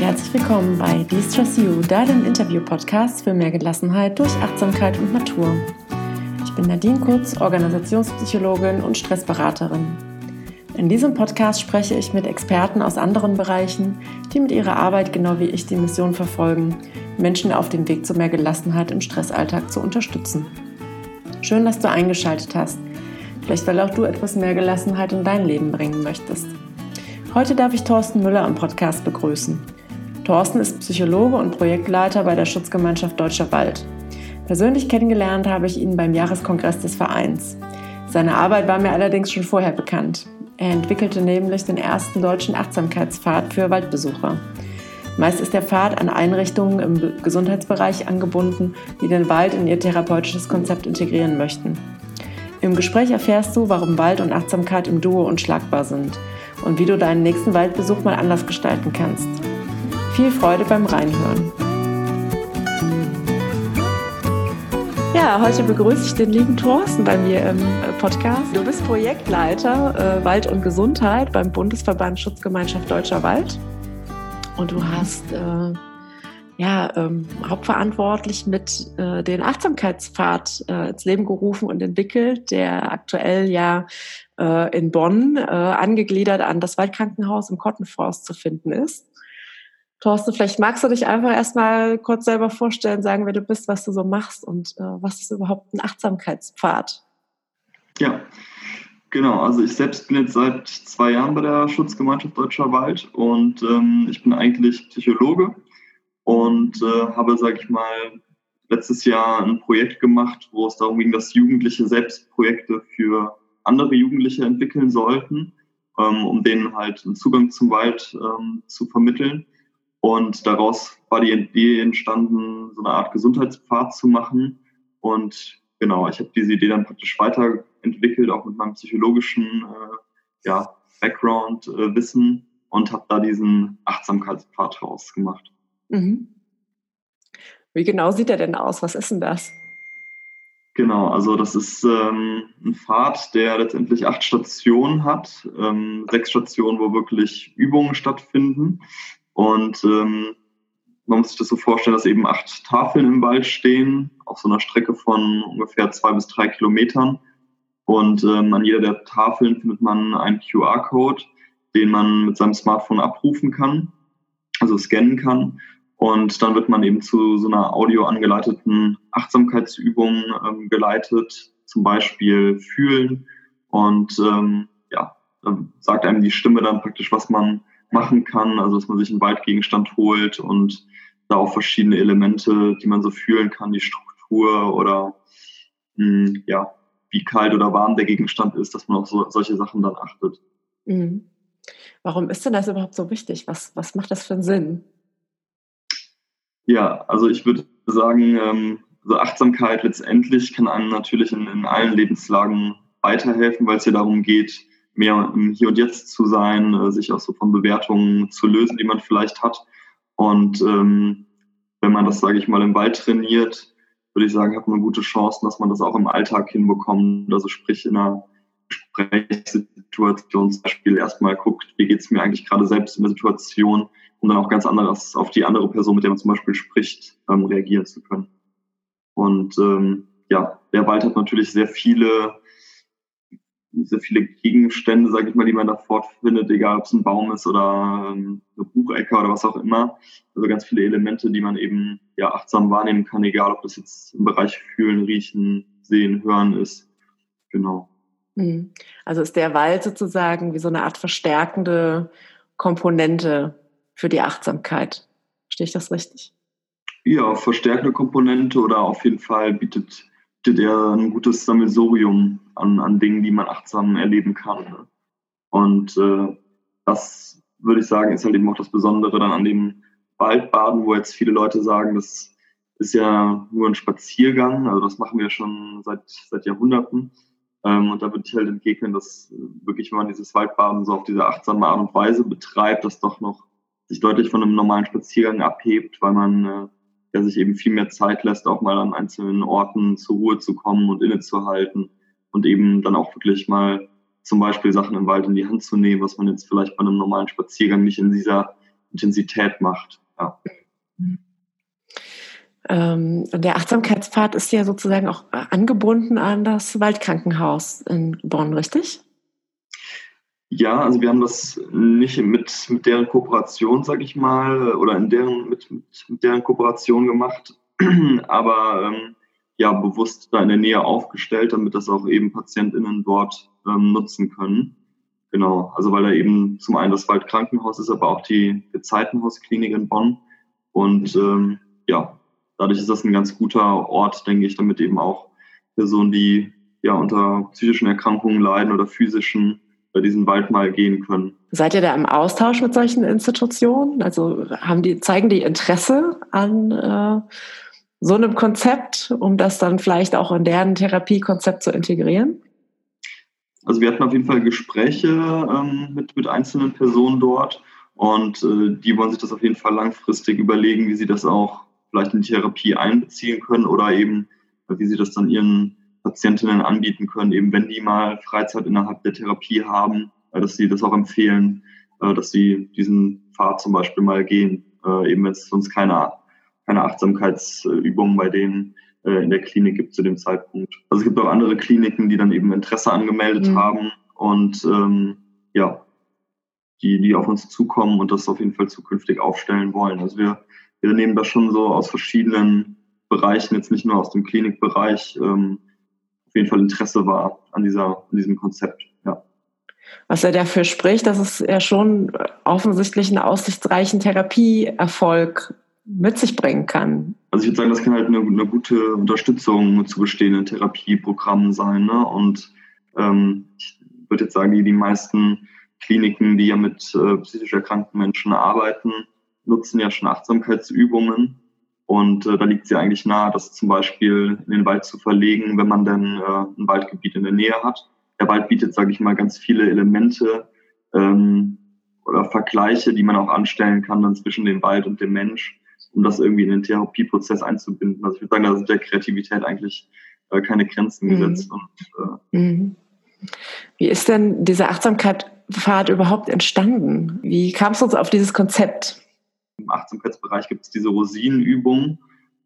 herzlich willkommen bei De-Stress You, deinem Interview-Podcast für mehr Gelassenheit durch Achtsamkeit und Natur. Ich bin Nadine Kurz, Organisationspsychologin und Stressberaterin. In diesem Podcast spreche ich mit Experten aus anderen Bereichen, die mit ihrer Arbeit genau wie ich die Mission verfolgen, Menschen auf dem Weg zu mehr Gelassenheit im Stressalltag zu unterstützen. Schön, dass du eingeschaltet hast. Vielleicht weil auch du etwas mehr Gelassenheit in dein Leben bringen möchtest. Heute darf ich Thorsten Müller am Podcast begrüßen. Thorsten ist Psychologe und Projektleiter bei der Schutzgemeinschaft Deutscher Wald. Persönlich kennengelernt habe ich ihn beim Jahreskongress des Vereins. Seine Arbeit war mir allerdings schon vorher bekannt. Er entwickelte nämlich den ersten deutschen Achtsamkeitspfad für Waldbesucher. Meist ist der Pfad an Einrichtungen im Gesundheitsbereich angebunden, die den Wald in ihr therapeutisches Konzept integrieren möchten. Im Gespräch erfährst du, warum Wald und Achtsamkeit im Duo unschlagbar sind und wie du deinen nächsten Waldbesuch mal anders gestalten kannst. Viel Freude beim Reinhören. Ja, heute begrüße ich den lieben Thorsten bei mir im äh, Podcast. Du bist Projektleiter äh, Wald und Gesundheit beim Bundesverband Schutzgemeinschaft Deutscher Wald. Und du hast äh, ja, ähm, hauptverantwortlich mit äh, den Achtsamkeitspfad äh, ins Leben gerufen und entwickelt, der aktuell ja äh, in Bonn äh, angegliedert an das Waldkrankenhaus im Kottenforst zu finden ist. Thorsten, vielleicht magst du dich einfach erstmal kurz selber vorstellen, sagen, wer du bist, was du so machst und äh, was ist überhaupt ein Achtsamkeitspfad? Ja, genau. Also ich selbst bin jetzt seit zwei Jahren bei der Schutzgemeinschaft Deutscher Wald und ähm, ich bin eigentlich Psychologe und äh, habe, sage ich mal, letztes Jahr ein Projekt gemacht, wo es darum ging, dass Jugendliche selbst Projekte für andere Jugendliche entwickeln sollten, ähm, um denen halt einen Zugang zum Wald ähm, zu vermitteln. Und daraus war die Idee entstanden, so eine Art Gesundheitspfad zu machen. Und genau, ich habe diese Idee dann praktisch weiterentwickelt, auch mit meinem psychologischen äh, ja, Background, äh, Wissen und habe da diesen Achtsamkeitspfad rausgemacht. Mhm. Wie genau sieht er denn aus? Was ist denn das? Genau, also das ist ähm, ein Pfad, der letztendlich acht Stationen hat. Ähm, sechs Stationen, wo wirklich Übungen stattfinden. Und ähm, man muss sich das so vorstellen, dass eben acht Tafeln im Wald stehen, auf so einer Strecke von ungefähr zwei bis drei Kilometern. Und ähm, an jeder der Tafeln findet man einen QR-Code, den man mit seinem Smartphone abrufen kann, also scannen kann. Und dann wird man eben zu so einer audio angeleiteten Achtsamkeitsübung ähm, geleitet, zum Beispiel fühlen. Und ähm, ja, dann sagt einem die Stimme dann praktisch, was man machen kann. Also dass man sich einen Waldgegenstand holt und da auch verschiedene Elemente, die man so fühlen kann, die Struktur oder mh, hm, ja, wie kalt oder warm der Gegenstand ist, dass man auf so, solche Sachen dann achtet. Mhm. Warum ist denn das überhaupt so wichtig? Was, was macht das für einen Sinn? Ja, also ich würde sagen, ähm, so Achtsamkeit letztendlich kann einem natürlich in, in allen Lebenslagen weiterhelfen, weil es ja darum geht, mehr im Hier und Jetzt zu sein, äh, sich auch so von Bewertungen zu lösen, die man vielleicht hat. Und ähm, wenn man das, sage ich mal, im Wald trainiert, würde ich sagen, hat man gute Chancen, dass man das auch im Alltag hinbekommt. Also sprich in einer Gesprächssituation zum Beispiel erstmal guckt, wie geht es mir eigentlich gerade selbst in der Situation, um dann auch ganz anderes auf die andere Person, mit der man zum Beispiel spricht, ähm, reagieren zu können. Und ähm, ja, der Wald hat natürlich sehr viele, sehr viele Gegenstände, sage ich mal, die man da fortfindet, egal ob es ein Baum ist oder ähm, eine Buchecke oder was auch immer. Also ganz viele Elemente, die man eben ja achtsam wahrnehmen kann, egal ob das jetzt im Bereich Fühlen, Riechen, Sehen, Hören ist. Genau. Mhm. Also ist der Wald sozusagen wie so eine Art verstärkende Komponente für die Achtsamkeit. Verstehe ich das richtig? Ja, verstärkende Komponente oder auf jeden Fall bietet, bietet er ein gutes Sammelsurium an, an Dingen, die man achtsam erleben kann. Ne? Und äh, das würde ich sagen, ist halt eben auch das Besondere dann an dem Waldbaden, wo jetzt viele Leute sagen, das ist ja nur ein Spaziergang, also das machen wir schon seit, seit Jahrhunderten. Ähm, und da würde ich halt entgegnen, dass wirklich, wenn man dieses Waldbaden so auf diese achtsame Art und Weise betreibt, das doch noch sich deutlich von einem normalen Spaziergang abhebt, weil man äh, ja, sich eben viel mehr Zeit lässt, auch mal an einzelnen Orten zur Ruhe zu kommen und innezuhalten und eben dann auch wirklich mal zum Beispiel Sachen im Wald in die Hand zu nehmen, was man jetzt vielleicht bei einem normalen Spaziergang nicht in dieser Intensität macht. Ja. Ähm, der Achtsamkeitspfad ist ja sozusagen auch angebunden an das Waldkrankenhaus in Bonn, richtig? Ja, also wir haben das nicht mit, mit deren Kooperation, sag ich mal, oder in deren, mit, mit, deren Kooperation gemacht, aber ähm, ja bewusst da in der Nähe aufgestellt, damit das auch eben PatientInnen dort ähm, nutzen können. Genau, also weil da eben zum einen das Waldkrankenhaus ist, aber auch die Gezeitenhausklinik in Bonn. Und ähm, ja, dadurch ist das ein ganz guter Ort, denke ich, damit eben auch Personen, die ja unter psychischen Erkrankungen leiden oder physischen bei diesen Wald mal gehen können. Seid ihr da im Austausch mit solchen Institutionen? Also haben die, zeigen die Interesse an äh, so einem Konzept, um das dann vielleicht auch in deren Therapiekonzept zu integrieren? Also wir hatten auf jeden Fall Gespräche ähm, mit, mit einzelnen Personen dort und äh, die wollen sich das auf jeden Fall langfristig überlegen, wie sie das auch vielleicht in die Therapie einbeziehen können oder eben, wie sie das dann ihren Patientinnen anbieten können, eben wenn die mal Freizeit innerhalb der Therapie haben, äh, dass sie das auch empfehlen, äh, dass sie diesen Pfad zum Beispiel mal gehen, äh, eben wenn es sonst keine, keine Achtsamkeitsübungen bei denen in der Klinik gibt zu dem Zeitpunkt. Also es gibt auch andere Kliniken, die dann eben Interesse angemeldet mhm. haben und ähm, ja, die, die auf uns zukommen und das auf jeden Fall zukünftig aufstellen wollen. Also wir, wir nehmen das schon so aus verschiedenen Bereichen, jetzt nicht nur aus dem Klinikbereich, ähm, auf jeden Fall Interesse war an, dieser, an diesem Konzept. Ja. Was er dafür spricht, dass es ja schon offensichtlich einen aussichtsreichen Therapieerfolg mit sich bringen kann. Also ich würde sagen, das kann halt eine, eine gute Unterstützung zu bestehenden Therapieprogrammen sein. Ne? Und ähm, ich würde jetzt sagen, die, die meisten Kliniken, die ja mit äh, psychisch erkrankten Menschen arbeiten, nutzen ja schon Achtsamkeitsübungen. Und äh, da liegt sie eigentlich nahe, das zum Beispiel in den Wald zu verlegen, wenn man dann äh, ein Waldgebiet in der Nähe hat. Der Wald bietet, sage ich mal, ganz viele Elemente ähm, oder Vergleiche, die man auch anstellen kann dann zwischen dem Wald und dem Mensch, um das irgendwie in den Therapieprozess einzubinden. Also ich würde sagen, da sind der Kreativität eigentlich äh, keine Grenzen mhm. gesetzt. Und, äh, mhm. Wie ist denn dieser Achtsamkeitspfad überhaupt entstanden? Wie kam es uns auf dieses Konzept? Im Achtsamkeitsbereich gibt es diese Rosinenübung,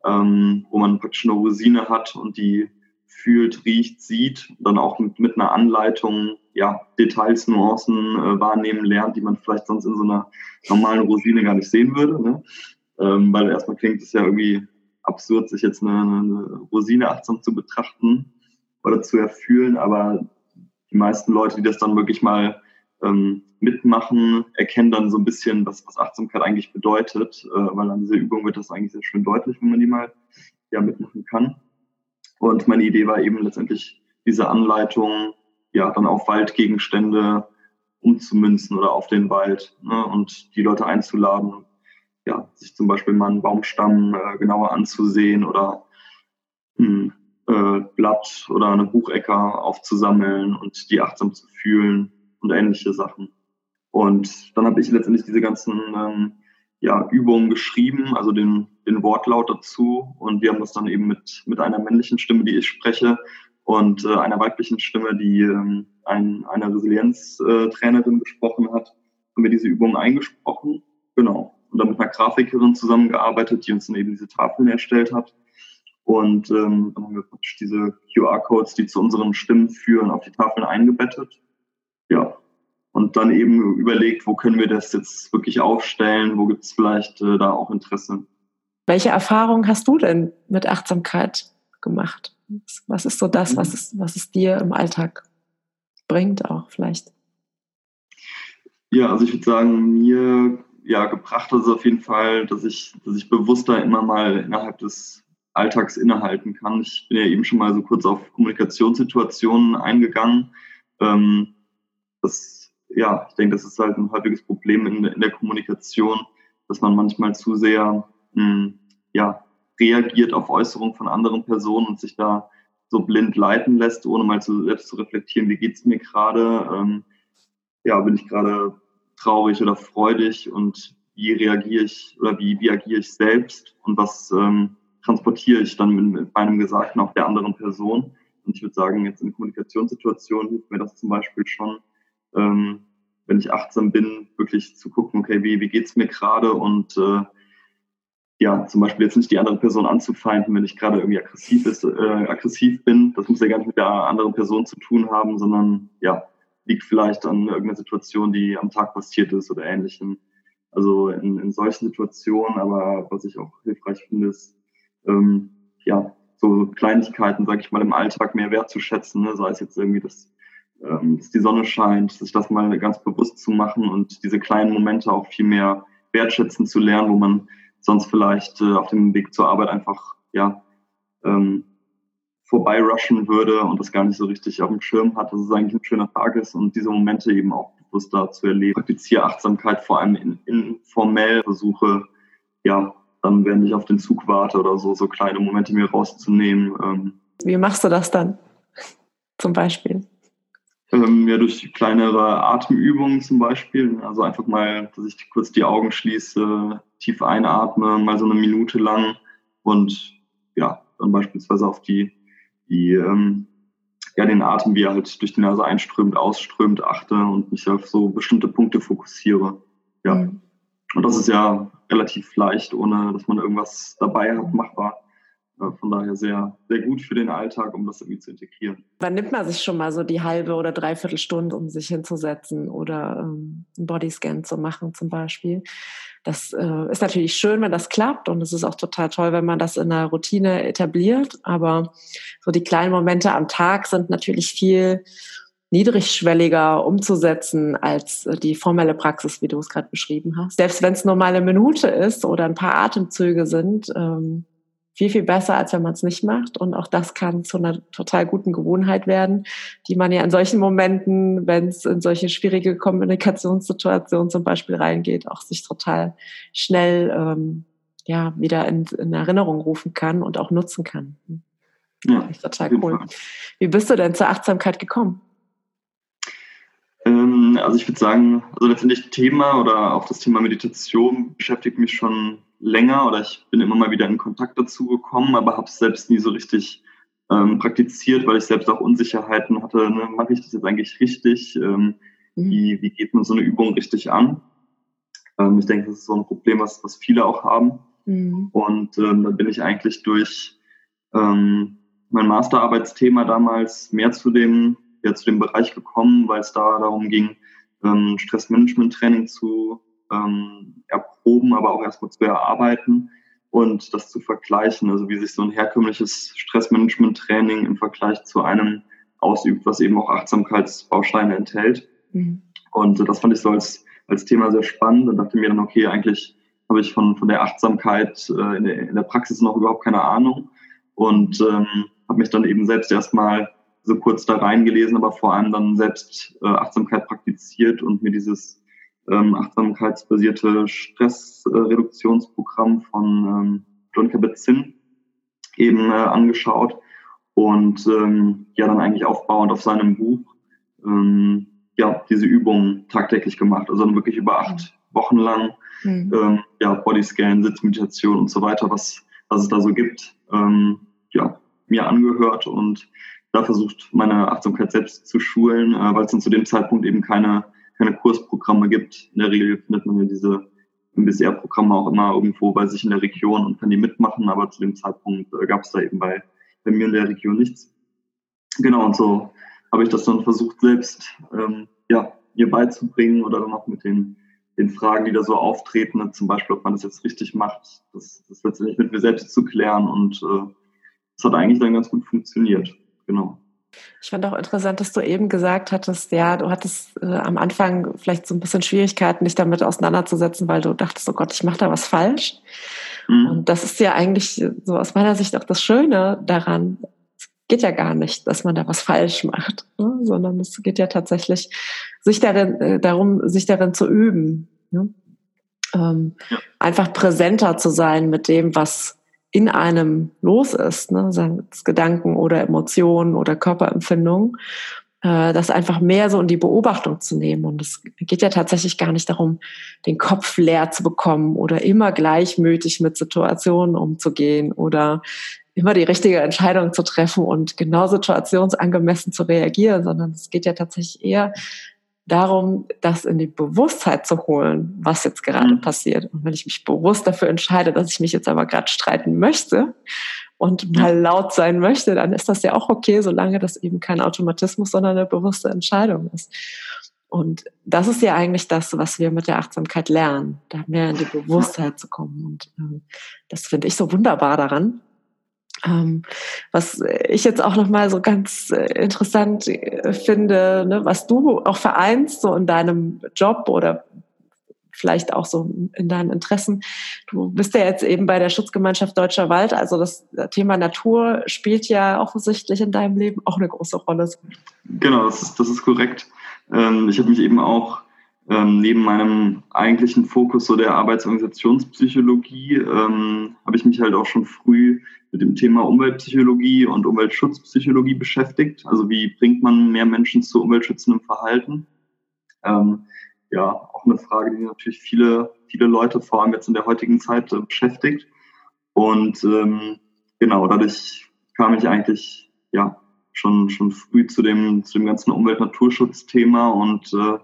ähm, wo man praktisch eine Rosine hat und die fühlt, riecht, sieht, dann auch mit, mit einer Anleitung ja, Details, Nuancen äh, wahrnehmen lernt, die man vielleicht sonst in so einer normalen Rosine gar nicht sehen würde. Ne? Ähm, weil erstmal klingt es ja irgendwie absurd, sich jetzt eine, eine Rosine achtsam zu betrachten oder zu erfühlen, aber die meisten Leute, die das dann wirklich mal ähm, mitmachen, erkennen dann so ein bisschen, was, was Achtsamkeit eigentlich bedeutet, äh, weil an dieser Übung wird das eigentlich sehr schön deutlich, wenn man die mal ja mitmachen kann. Und meine Idee war eben letztendlich diese Anleitung ja dann auf Waldgegenstände umzumünzen oder auf den Wald ne, und die Leute einzuladen, ja, sich zum Beispiel mal einen Baumstamm äh, genauer anzusehen oder ein äh, Blatt oder eine Buchecke aufzusammeln und die achtsam zu fühlen und ähnliche Sachen. Und dann habe ich letztendlich diese ganzen ähm, ja, Übungen geschrieben, also den, den Wortlaut dazu. Und wir haben das dann eben mit, mit einer männlichen Stimme, die ich spreche, und äh, einer weiblichen Stimme, die ähm, ein, eine Resilienztrainerin gesprochen hat, haben wir diese Übungen eingesprochen. Genau. Und dann mit einer Grafikerin zusammengearbeitet, die uns dann eben diese Tafeln erstellt hat. Und ähm, dann haben wir praktisch diese QR-Codes, die zu unseren Stimmen führen, auf die Tafeln eingebettet ja, und dann eben überlegt, wo können wir das jetzt wirklich aufstellen, wo gibt es vielleicht äh, da auch Interesse. Welche Erfahrungen hast du denn mit Achtsamkeit gemacht? Was ist so das, was es, was es dir im Alltag bringt, auch vielleicht? Ja, also ich würde sagen, mir ja, gebracht hat es auf jeden Fall, dass ich, dass ich bewusster immer mal innerhalb des Alltags innehalten kann. Ich bin ja eben schon mal so kurz auf Kommunikationssituationen eingegangen. Ähm, das, ja, ich denke, das ist halt ein häufiges Problem in, in der Kommunikation, dass man manchmal zu sehr mh, hm, ja, reagiert auf Äußerungen von anderen Personen und sich da so blind leiten lässt, ohne mal zu, selbst zu reflektieren, wie geht's mir gerade, ähm, ja, bin ich gerade traurig oder freudig und wie reagiere ich oder wie, wie agiere ich selbst und was ähm, transportiere ich dann mit, mit meinem Gesagten auch der anderen Person. Und ich würde sagen, jetzt in Kommunikationssituationen hilft mir das zum Beispiel schon, ähm, wenn ich achtsam bin, wirklich zu gucken, okay, wie, wie geht's mir gerade und äh, ja, zum Beispiel jetzt nicht die andere Person anzufeinden, wenn ich gerade irgendwie aggressiv, ist, äh, aggressiv bin. Das muss ja gar nicht mit der anderen Person zu tun haben, sondern ja, liegt vielleicht an irgendeiner Situation, die am Tag passiert ist oder ähnlichem. Also in, in solchen Situationen, aber was ich auch hilfreich finde, ist, ähm, ja, so Kleinigkeiten, sage ich mal, im Alltag mehr wertzuschätzen, ne? sei es jetzt irgendwie, dass, ähm, dass die Sonne scheint, sich das mal ganz bewusst zu machen und diese kleinen Momente auch viel mehr wertschätzen zu lernen, wo man sonst vielleicht äh, auf dem Weg zur Arbeit einfach ja ähm, vorbeirushen würde und das gar nicht so richtig auf dem Schirm hat, dass es eigentlich ein schöner Tag ist und diese Momente eben auch bewusster zu erleben. Praktiziere Achtsamkeit vor allem in, informell, versuche ja dann, wenn ich auf den Zug warte oder so, so kleine Momente mir rauszunehmen. Ähm, Wie machst du das dann zum Beispiel? Ähm, ja, durch kleinere Atemübungen zum Beispiel. Also einfach mal, dass ich kurz die Augen schließe, tief einatme, mal so eine Minute lang und ja, dann beispielsweise auf die, die ähm, ja, den Atem, wie er halt durch die Nase einströmt, ausströmt, achte und mich auf so bestimmte Punkte fokussiere. Ja. Mhm. Und das ist ja relativ leicht, ohne dass man irgendwas dabei hat, machbar. Von daher sehr, sehr gut für den Alltag, um das irgendwie zu integrieren. Wann nimmt man sich schon mal so die halbe oder dreiviertel Stunde, um sich hinzusetzen oder ähm, einen Bodyscan zu machen zum Beispiel? Das äh, ist natürlich schön, wenn das klappt und es ist auch total toll, wenn man das in der Routine etabliert. Aber so die kleinen Momente am Tag sind natürlich viel niedrigschwelliger umzusetzen als äh, die formelle Praxis, wie du es gerade beschrieben hast. Selbst wenn es nur mal eine Minute ist oder ein paar Atemzüge sind, ähm, viel, viel besser, als wenn man es nicht macht. Und auch das kann zu einer total guten Gewohnheit werden, die man ja in solchen Momenten, wenn es in solche schwierige Kommunikationssituationen zum Beispiel reingeht, auch sich total schnell ähm, ja, wieder in, in Erinnerung rufen kann und auch nutzen kann. Ja, das ist total cool. Wie bist du denn zur Achtsamkeit gekommen? Ähm, also ich würde sagen, also letztendlich Thema oder auch das Thema Meditation beschäftigt mich schon länger oder ich bin immer mal wieder in Kontakt dazu gekommen, aber habe es selbst nie so richtig ähm, praktiziert, weil ich selbst auch Unsicherheiten hatte. Ne? Mache ich das jetzt eigentlich richtig? Ähm, mhm. wie, wie geht man so eine Übung richtig an? Ähm, ich denke, das ist so ein Problem, was, was viele auch haben. Mhm. Und ähm, dann bin ich eigentlich durch ähm, mein Masterarbeitsthema damals mehr zu dem, ja, zu dem Bereich gekommen, weil es da darum ging, ähm, Stressmanagement-Training zu ähm, erproben, aber auch erstmal zu erarbeiten und das zu vergleichen, also wie sich so ein herkömmliches Stressmanagement-Training im Vergleich zu einem ausübt, was eben auch Achtsamkeitsbausteine enthält. Mhm. Und das fand ich so als, als Thema sehr spannend und dachte mir dann, okay, eigentlich habe ich von, von der Achtsamkeit äh, in, der, in der Praxis noch überhaupt keine Ahnung und ähm, habe mich dann eben selbst erstmal so kurz da reingelesen, aber vor allem dann selbst äh, Achtsamkeit praktiziert und mir dieses ähm, achtsamkeitsbasierte Stressreduktionsprogramm von ähm, John Kabat-Zinn eben äh, angeschaut und ähm, ja dann eigentlich aufbauend auf seinem Buch ähm, ja diese Übungen tagtäglich gemacht, also dann wirklich über acht Wochen lang mhm. ähm, ja Bodyscan, Sitzmeditation und so weiter, was was es da so gibt, ähm, ja mir angehört und da versucht meine Achtsamkeit selbst zu schulen, äh, weil es dann zu dem Zeitpunkt eben keine keine Kursprogramme gibt. In der Regel findet man ja diese MBSR-Programme auch immer irgendwo bei sich in der Region und kann die mitmachen, aber zu dem Zeitpunkt äh, gab es da eben bei, bei mir in der Region nichts. Genau, und so habe ich das dann versucht, selbst ähm, ja, mir beizubringen oder dann auch mit den, den Fragen, die da so auftreten, ne, zum Beispiel, ob man das jetzt richtig macht, das, das letztendlich mit mir selbst zu klären und äh, das hat eigentlich dann ganz gut funktioniert. Genau. Ich fand auch interessant, dass du eben gesagt hattest, ja, du hattest äh, am Anfang vielleicht so ein bisschen Schwierigkeiten, dich damit auseinanderzusetzen, weil du dachtest, oh Gott, ich mache da was falsch. Mhm. Und das ist ja eigentlich so aus meiner Sicht auch das Schöne daran. Es geht ja gar nicht, dass man da was falsch macht, ne? sondern es geht ja tatsächlich sich darin, äh, darum, sich darin zu üben. Ne? Ähm. Einfach präsenter zu sein mit dem, was in einem los ist, ne, seien es Gedanken oder Emotionen oder Körperempfindungen, äh, das einfach mehr so in die Beobachtung zu nehmen. Und es geht ja tatsächlich gar nicht darum, den Kopf leer zu bekommen oder immer gleichmütig mit Situationen umzugehen oder immer die richtige Entscheidung zu treffen und genau situationsangemessen zu reagieren, sondern es geht ja tatsächlich eher darum, das in die Bewusstheit zu holen, was jetzt gerade mhm. passiert. Und wenn ich mich bewusst dafür entscheide, dass ich mich jetzt aber gerade streiten möchte und mal laut sein möchte, dann ist das ja auch okay, solange das eben kein Automatismus, sondern eine bewusste Entscheidung ist. Und das ist ja eigentlich das, was wir mit der Achtsamkeit lernen, da mehr in die Bewusstheit zu kommen. Und äh, das finde ich so wunderbar daran. Ähm, was ich jetzt auch nochmal so ganz äh, interessant äh, finde, ne, was du auch vereinst, so in deinem Job oder vielleicht auch so in deinen Interessen. Du bist ja jetzt eben bei der Schutzgemeinschaft Deutscher Wald, also das Thema Natur spielt ja offensichtlich in deinem Leben auch eine große Rolle. Genau, das ist, das ist korrekt. Ähm, ich habe mich eben auch ähm, neben meinem eigentlichen Fokus so der Arbeitsorganisationspsychologie ähm, habe ich mich halt auch schon früh mit dem Thema Umweltpsychologie und Umweltschutzpsychologie beschäftigt. Also wie bringt man mehr Menschen zu umweltschützendem Verhalten? Ähm, ja, auch eine Frage, die natürlich viele, viele Leute vor allem jetzt in der heutigen Zeit äh, beschäftigt. Und ähm, genau, dadurch kam ich eigentlich ja schon, schon früh zu dem, zu dem ganzen Umwelt-Naturschutz-Thema und äh,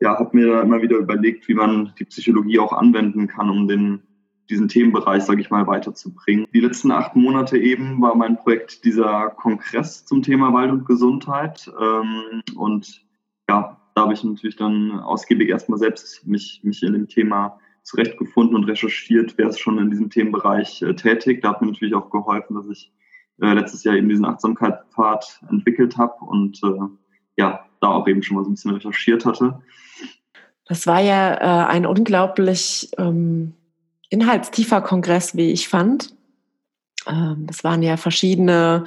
ja, habe mir da immer wieder überlegt, wie man die Psychologie auch anwenden kann, um den, diesen Themenbereich, sage ich mal, weiterzubringen. Die letzten acht Monate eben war mein Projekt dieser Kongress zum Thema Wald und Gesundheit. Ähm, und ja, da habe ich natürlich dann ausgiebig erstmal selbst mich, mich in dem Thema zurechtgefunden und recherchiert, wer ist schon in diesem Themenbereich äh, tätig. Da hat mir natürlich auch geholfen, dass ich äh, letztes Jahr eben diesen Achtsamkeitspfad entwickelt habe und äh, ja, da auch eben schon mal so ein bisschen recherchiert hatte. Das war ja äh, ein unglaublich ähm, inhaltstiefer Kongress, wie ich fand. Ähm, es waren ja verschiedene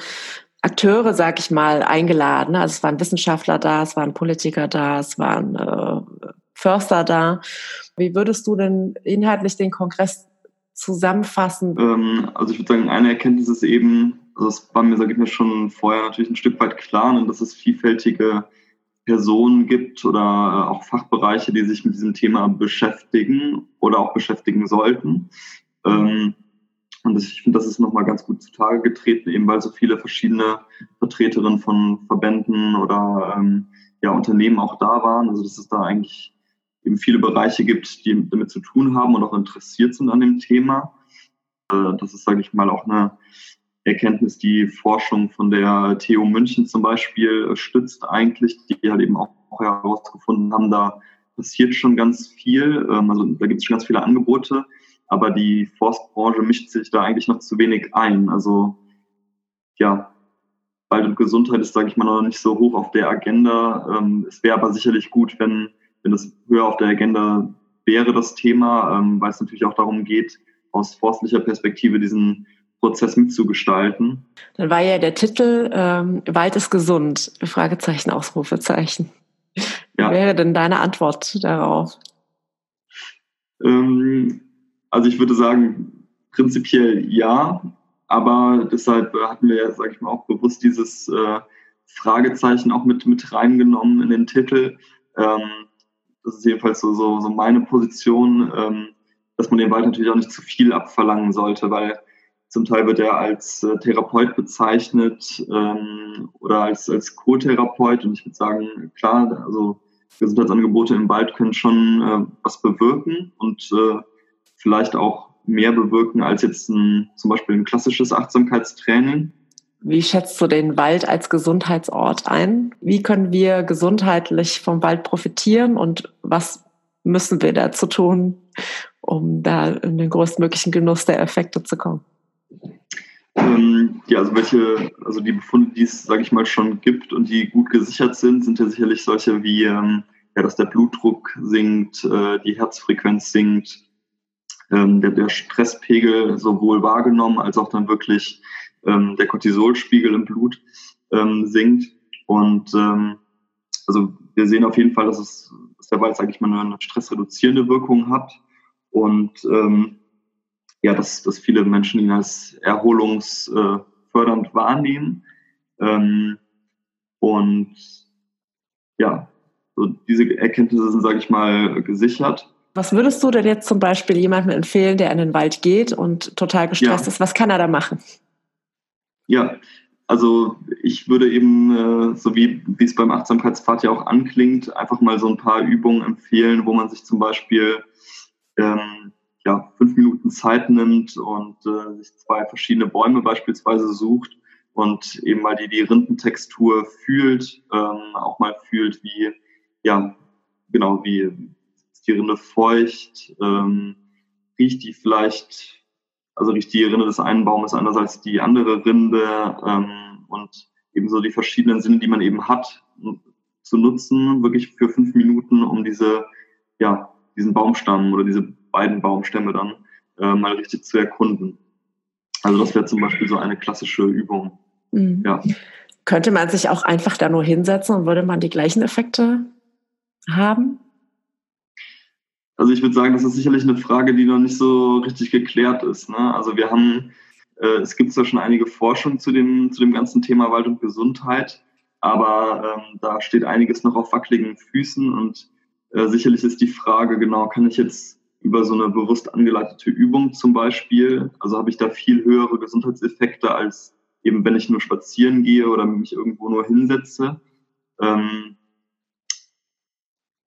Akteure, sag ich mal, eingeladen. Also es waren Wissenschaftler da, es waren Politiker da, es waren äh, Förster da. Wie würdest du denn inhaltlich den Kongress zusammenfassen? Ähm, also ich würde sagen, eine Erkenntnis ist eben, also das war mir, sage ich mir, schon vorher natürlich ein Stück weit klar, und dass es vielfältige Personen gibt oder äh, auch Fachbereiche, die sich mit diesem Thema beschäftigen oder auch beschäftigen sollten. Ähm, und ich finde, das ist nochmal ganz gut zutage getreten, eben weil so viele verschiedene Vertreterinnen von Verbänden oder ähm, ja, Unternehmen auch da waren. Also dass es da eigentlich eben viele Bereiche gibt, die damit zu tun haben und auch interessiert sind an dem Thema. Äh, das ist, sage ich mal, auch eine Erkenntnis, die Forschung von der TU München zum Beispiel äh, stützt eigentlich, die halt eben auch herausgefunden haben, da passiert schon ganz viel. Ähm, also da gibt es schon ganz viele Angebote, aber die Forstbranche mischt sich da eigentlich noch zu wenig ein. Also ja, Wald und Gesundheit ist, sage ich mal, noch nicht so hoch auf der Agenda. Ähm, es wäre aber sicherlich gut, wenn, wenn das höher auf der Agenda wäre, das Thema, ähm, weil es natürlich auch darum geht, aus forstlicher Perspektive diesen Prozess mitzugestalten. Dann war ja der Titel ähm, Wald ist gesund, Fragezeichen, Ausrufezeichen. Ja. Wie wäre denn deine Antwort darauf? Ähm, also ich würde sagen, prinzipiell ja, aber deshalb hatten wir ja, sage ich mal, auch bewusst dieses äh, Fragezeichen auch mit, mit reingenommen in den Titel. Ähm, das ist jedenfalls so, so, so meine Position, ähm, dass man dem Wald natürlich auch nicht zu viel abverlangen sollte, weil zum Teil wird er als äh, Therapeut bezeichnet ähm, oder als, als Co-Therapeut. Und ich würde sagen, klar, also Gesundheitsangebote im Wald können schon äh, was bewirken und äh, vielleicht auch mehr bewirken als jetzt ein, zum Beispiel ein klassisches Achtsamkeitstraining. Wie schätzt du den Wald als Gesundheitsort ein? Wie können wir gesundheitlich vom Wald profitieren und was müssen wir dazu tun, um da in den größtmöglichen Genuss der Effekte zu kommen? Ähm, ja, also welche, also die Befunde, die es, sage ich mal, schon gibt und die gut gesichert sind, sind ja sicherlich solche wie, ähm, ja, dass der Blutdruck sinkt, äh, die Herzfrequenz sinkt, ähm, der, der Stresspegel sowohl wahrgenommen als auch dann wirklich ähm, der Cortisolspiegel im Blut ähm, sinkt. Und ähm, also wir sehen auf jeden Fall, dass es dass der sage ich mal, eine stressreduzierende Wirkung hat. Und ähm, ja, dass, dass viele Menschen ihn als erholungsfördernd wahrnehmen. Ähm, und ja, so diese Erkenntnisse sind, sage ich mal, gesichert. Was würdest du denn jetzt zum Beispiel jemandem empfehlen, der in den Wald geht und total gestresst ja. ist? Was kann er da machen? Ja, also ich würde eben, äh, so wie, wie es beim Achtsamkeitspfad ja auch anklingt, einfach mal so ein paar Übungen empfehlen, wo man sich zum Beispiel ähm, fünf Minuten Zeit nimmt und äh, sich zwei verschiedene Bäume beispielsweise sucht und eben mal die, die Rindentextur fühlt, ähm, auch mal fühlt, wie, ja, genau, wie ist die Rinde feucht, ähm, riecht die vielleicht also riecht die Rinde des einen Baumes anders als die andere Rinde ähm, und ebenso die verschiedenen Sinne, die man eben hat, zu nutzen, wirklich für fünf Minuten, um diese, ja, diesen Baumstamm oder diese beiden Baumstämme dann äh, mal richtig zu erkunden. Also das wäre zum Beispiel so eine klassische Übung. Mhm. Ja. Könnte man sich auch einfach da nur hinsetzen und würde man die gleichen Effekte haben? Also ich würde sagen, das ist sicherlich eine Frage, die noch nicht so richtig geklärt ist. Ne? Also wir haben, äh, es gibt zwar schon einige Forschung zu dem, zu dem ganzen Thema Wald und Gesundheit, aber ähm, da steht einiges noch auf wackeligen Füßen und äh, sicherlich ist die Frage, genau, kann ich jetzt über so eine bewusst angeleitete Übung zum Beispiel, also habe ich da viel höhere Gesundheitseffekte als eben, wenn ich nur spazieren gehe oder mich irgendwo nur hinsetze. Ähm,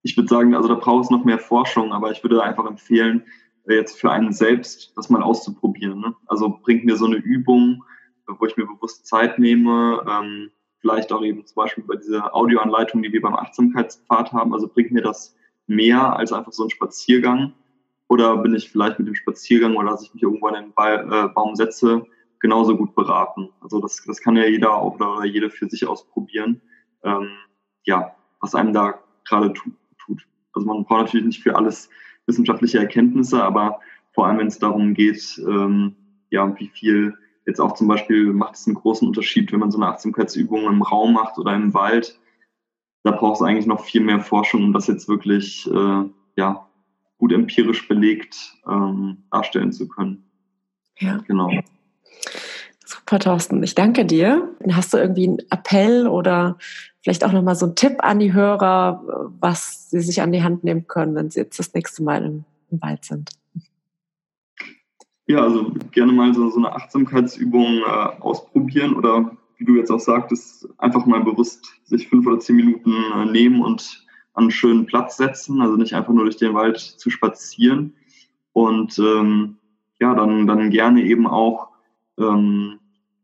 ich würde sagen, also da braucht es noch mehr Forschung, aber ich würde einfach empfehlen, äh, jetzt für einen selbst das mal auszuprobieren. Ne? Also bringt mir so eine Übung, wo ich mir bewusst Zeit nehme, ähm, vielleicht auch eben zum Beispiel bei dieser Audioanleitung, die wir beim Achtsamkeitspfad haben, also bringt mir das mehr als einfach so ein Spaziergang oder bin ich vielleicht mit dem Spaziergang oder dass ich mich irgendwo an den ba äh, Baum setze, genauso gut beraten. Also das, das kann ja jeder auch oder, jede für sich ausprobieren, ähm, ja, was einem da gerade tut. Also man braucht natürlich nicht für alles wissenschaftliche Erkenntnisse, aber vor allem, wenn es darum geht, ähm, ja, wie viel jetzt auch zum Beispiel macht es einen großen Unterschied, wenn man so eine Achtsamkeitsübung im Raum macht oder im Wald. Da braucht es eigentlich noch viel mehr Forschung, um das jetzt wirklich äh, ja, gut empirisch belegt ähm, darstellen zu können. Ja. Genau. Super, Thorsten. Ich danke dir. Hast du irgendwie einen Appell oder vielleicht auch nochmal so einen Tipp an die Hörer, was sie sich an die Hand nehmen können, wenn sie jetzt das nächste Mal im, im Wald sind? Ja, also gerne mal so, so eine Achtsamkeitsübung äh, ausprobieren oder wie du jetzt auch sagtest, einfach mal bewusst sich fünf oder zehn Minuten äh, nehmen und an einen schönen Platz setzen, also nicht einfach nur durch den Wald zu spazieren. Und ähm, ja, dann, dann gerne eben auch ähm,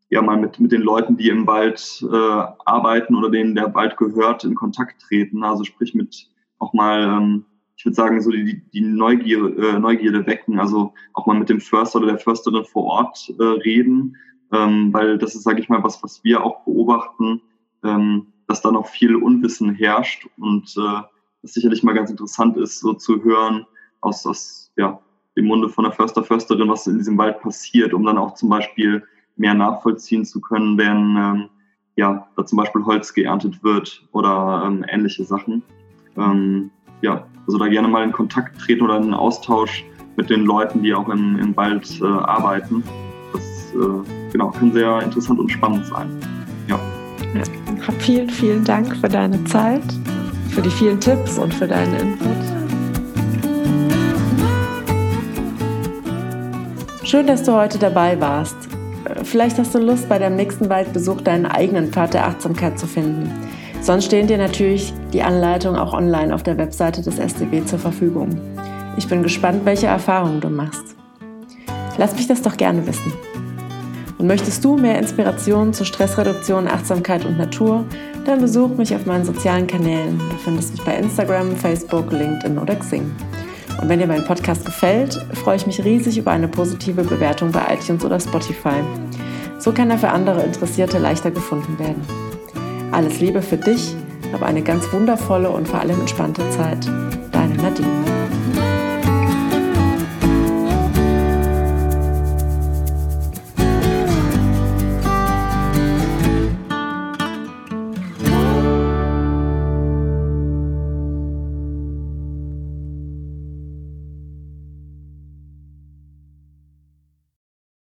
ja mal mit, mit den Leuten, die im Wald äh, arbeiten oder denen der Wald gehört, in Kontakt treten. Also sprich mit auch mal, ähm, ich würde sagen, so die, die Neugier, äh, Neugierde wecken, also auch mal mit dem Förster oder der Försterin vor Ort äh, reden, ähm, weil das ist, sage ich mal, was, was wir auch beobachten, ähm, dass da noch viel Unwissen herrscht und äh, sicherlich mal ganz interessant ist, so zu hören aus, aus ja, dem Munde von der Förster, Försterin, was in diesem Wald passiert, um dann auch zum Beispiel mehr nachvollziehen zu können, wenn ähm, ja, da zum Beispiel Holz geerntet wird oder ähm, ähnliche Sachen. Ähm, ja, also da gerne mal in Kontakt treten oder in einen Austausch mit den Leuten, die auch im, im Wald äh, arbeiten. Das äh, genau, kann sehr interessant und spannend sein. Ja. Ja. Vielen, vielen Dank für deine Zeit, für die vielen Tipps und für deinen Input. Schön, dass du heute dabei warst. Vielleicht hast du Lust, bei deinem nächsten Waldbesuch deinen eigenen Pfad der Achtsamkeit zu finden. Sonst stehen dir natürlich die Anleitungen auch online auf der Webseite des SDB zur Verfügung. Ich bin gespannt, welche Erfahrungen du machst. Lass mich das doch gerne wissen. Und möchtest du mehr Inspiration zu Stressreduktion, Achtsamkeit und Natur, dann besuch mich auf meinen sozialen Kanälen. Du findest mich bei Instagram, Facebook, LinkedIn oder Xing. Und wenn dir mein Podcast gefällt, freue ich mich riesig über eine positive Bewertung bei iTunes oder Spotify. So kann er für andere Interessierte leichter gefunden werden. Alles Liebe für dich, hab eine ganz wundervolle und vor allem entspannte Zeit. Deine Nadine.